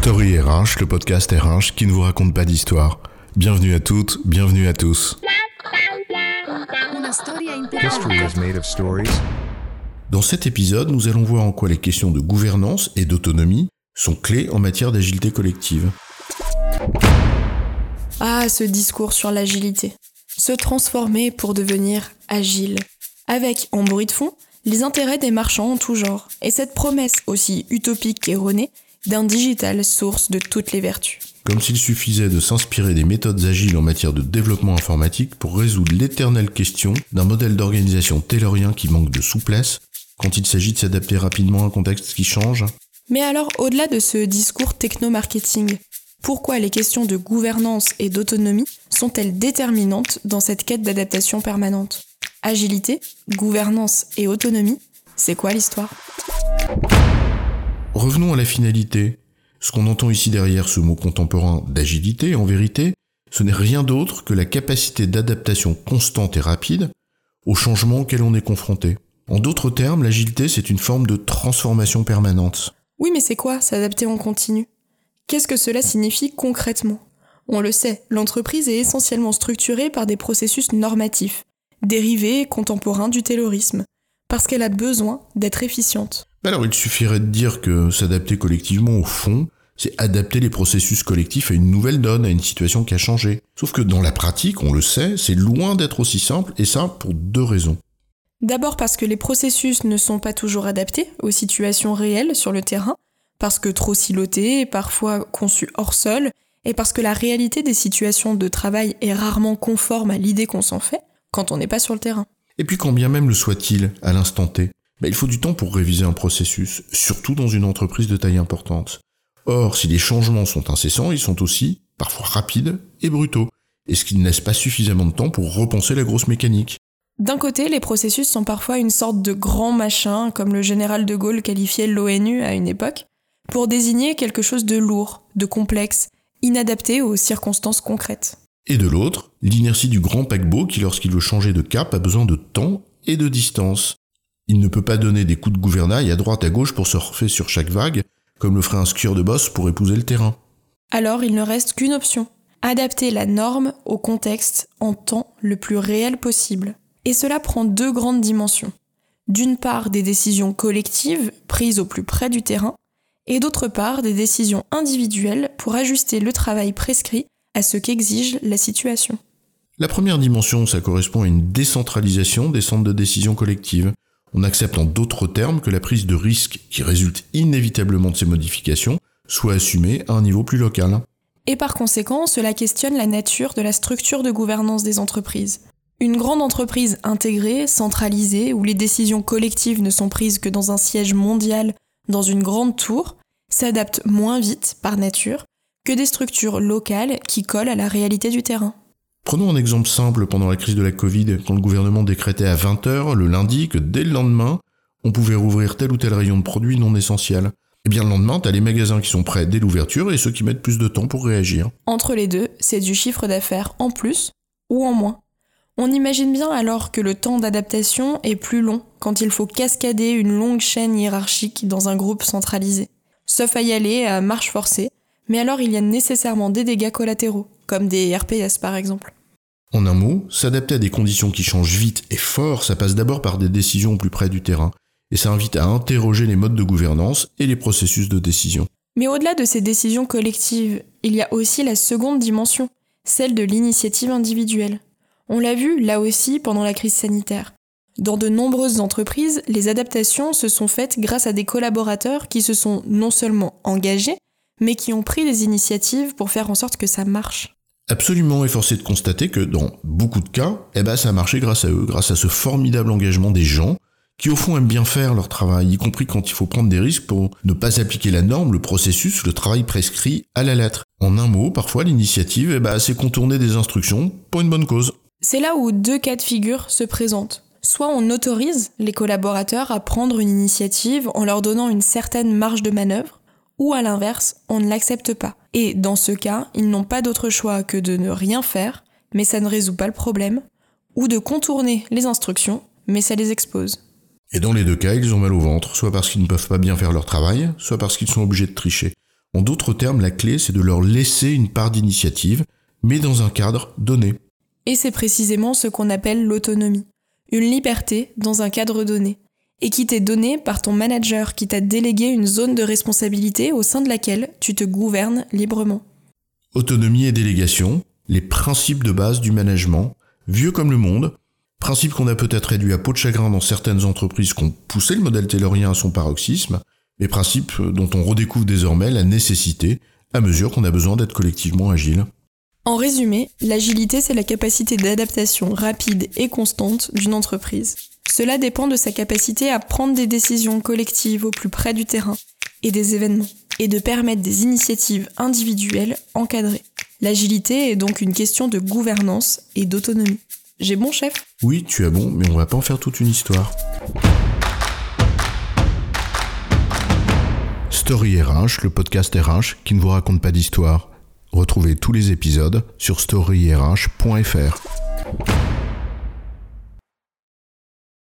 Story RH, le podcast RH qui ne vous raconte pas d'histoire. Bienvenue à toutes, bienvenue à tous. Dans cet épisode, nous allons voir en quoi les questions de gouvernance et d'autonomie sont clés en matière d'agilité collective. Ah, ce discours sur l'agilité. Se transformer pour devenir agile. Avec, en bruit de fond, les intérêts des marchands en tout genre. Et cette promesse aussi utopique qu'erronée d'un digital source de toutes les vertus. Comme s'il suffisait de s'inspirer des méthodes agiles en matière de développement informatique pour résoudre l'éternelle question d'un modèle d'organisation taylorien qui manque de souplesse quand il s'agit de s'adapter rapidement à un contexte qui change. Mais alors, au-delà de ce discours techno-marketing, pourquoi les questions de gouvernance et d'autonomie sont-elles déterminantes dans cette quête d'adaptation permanente? Agilité, gouvernance et autonomie, c'est quoi l'histoire? Revenons à la finalité. Ce qu'on entend ici derrière ce mot contemporain d'agilité, en vérité, ce n'est rien d'autre que la capacité d'adaptation constante et rapide aux changements auxquels on est confronté. En d'autres termes, l'agilité, c'est une forme de transformation permanente. Oui, mais c'est quoi s'adapter en continu? Qu'est-ce que cela signifie concrètement? On le sait, l'entreprise est essentiellement structurée par des processus normatifs, dérivés contemporains du taylorisme, parce qu'elle a besoin d'être efficiente. Alors il suffirait de dire que s'adapter collectivement au fond, c'est adapter les processus collectifs à une nouvelle donne, à une situation qui a changé. Sauf que dans la pratique, on le sait, c'est loin d'être aussi simple, et ça pour deux raisons. D'abord parce que les processus ne sont pas toujours adaptés aux situations réelles sur le terrain, parce que trop silotés, parfois conçus hors sol, et parce que la réalité des situations de travail est rarement conforme à l'idée qu'on s'en fait quand on n'est pas sur le terrain. Et puis quand bien même le soit-il, à l'instant T, ben, il faut du temps pour réviser un processus, surtout dans une entreprise de taille importante. Or, si les changements sont incessants, ils sont aussi parfois rapides et brutaux, et ce qui ne laisse pas suffisamment de temps pour repenser la grosse mécanique. D'un côté, les processus sont parfois une sorte de grand machin, comme le général de Gaulle qualifiait l'ONU à une époque, pour désigner quelque chose de lourd, de complexe, inadapté aux circonstances concrètes. Et de l'autre, l'inertie du grand paquebot qui, lorsqu'il veut changer de cap, a besoin de temps et de distance. Il ne peut pas donner des coups de gouvernail à droite à gauche pour surfer sur chaque vague, comme le ferait un skieur de boss pour épouser le terrain. Alors il ne reste qu'une option, adapter la norme au contexte en temps le plus réel possible. Et cela prend deux grandes dimensions. D'une part des décisions collectives prises au plus près du terrain, et d'autre part des décisions individuelles pour ajuster le travail prescrit à ce qu'exige la situation. La première dimension, ça correspond à une décentralisation des centres de décision collective. On accepte en d'autres termes que la prise de risque qui résulte inévitablement de ces modifications soit assumée à un niveau plus local. Et par conséquent, cela questionne la nature de la structure de gouvernance des entreprises. Une grande entreprise intégrée, centralisée, où les décisions collectives ne sont prises que dans un siège mondial, dans une grande tour, s'adapte moins vite, par nature, que des structures locales qui collent à la réalité du terrain. Prenons un exemple simple pendant la crise de la Covid, quand le gouvernement décrétait à 20h le lundi que dès le lendemain, on pouvait rouvrir tel ou tel rayon de produits non essentiels. Eh bien le lendemain, t'as les magasins qui sont prêts dès l'ouverture et ceux qui mettent plus de temps pour réagir. Entre les deux, c'est du chiffre d'affaires en plus ou en moins. On imagine bien alors que le temps d'adaptation est plus long quand il faut cascader une longue chaîne hiérarchique dans un groupe centralisé. Sauf à y aller à marche forcée, mais alors il y a nécessairement des dégâts collatéraux, comme des RPS par exemple. En un mot, s'adapter à des conditions qui changent vite et fort, ça passe d'abord par des décisions plus près du terrain, et ça invite à interroger les modes de gouvernance et les processus de décision. Mais au-delà de ces décisions collectives, il y a aussi la seconde dimension, celle de l'initiative individuelle. On l'a vu là aussi pendant la crise sanitaire. Dans de nombreuses entreprises, les adaptations se sont faites grâce à des collaborateurs qui se sont non seulement engagés, mais qui ont pris des initiatives pour faire en sorte que ça marche. Absolument, et forcé de constater que dans beaucoup de cas, eh ben, ça a marché grâce à eux, grâce à ce formidable engagement des gens qui au fond aiment bien faire leur travail, y compris quand il faut prendre des risques pour ne pas appliquer la norme, le processus, le travail prescrit à la lettre. En un mot, parfois l'initiative, eh ben, c'est contourner des instructions pour une bonne cause. C'est là où deux cas de figure se présentent. Soit on autorise les collaborateurs à prendre une initiative en leur donnant une certaine marge de manœuvre, ou à l'inverse, on ne l'accepte pas. Et dans ce cas, ils n'ont pas d'autre choix que de ne rien faire, mais ça ne résout pas le problème, ou de contourner les instructions, mais ça les expose. Et dans les deux cas, ils ont mal au ventre, soit parce qu'ils ne peuvent pas bien faire leur travail, soit parce qu'ils sont obligés de tricher. En d'autres termes, la clé, c'est de leur laisser une part d'initiative, mais dans un cadre donné. Et c'est précisément ce qu'on appelle l'autonomie. Une liberté dans un cadre donné. Et qui t'est donnée par ton manager qui t'a délégué une zone de responsabilité au sein de laquelle tu te gouvernes librement. Autonomie et délégation, les principes de base du management, vieux comme le monde, principes qu'on a peut-être réduits à peau de chagrin dans certaines entreprises qui ont poussé le modèle taylorien à son paroxysme, les principes dont on redécouvre désormais la nécessité à mesure qu'on a besoin d'être collectivement agile. En résumé, l'agilité, c'est la capacité d'adaptation rapide et constante d'une entreprise. Cela dépend de sa capacité à prendre des décisions collectives au plus près du terrain et des événements, et de permettre des initiatives individuelles encadrées. L'agilité est donc une question de gouvernance et d'autonomie. J'ai bon chef? Oui, tu as bon, mais on va pas en faire toute une histoire. Story RH, le podcast RH qui ne vous raconte pas d'histoire. Retrouvez tous les épisodes sur storyrh.fr.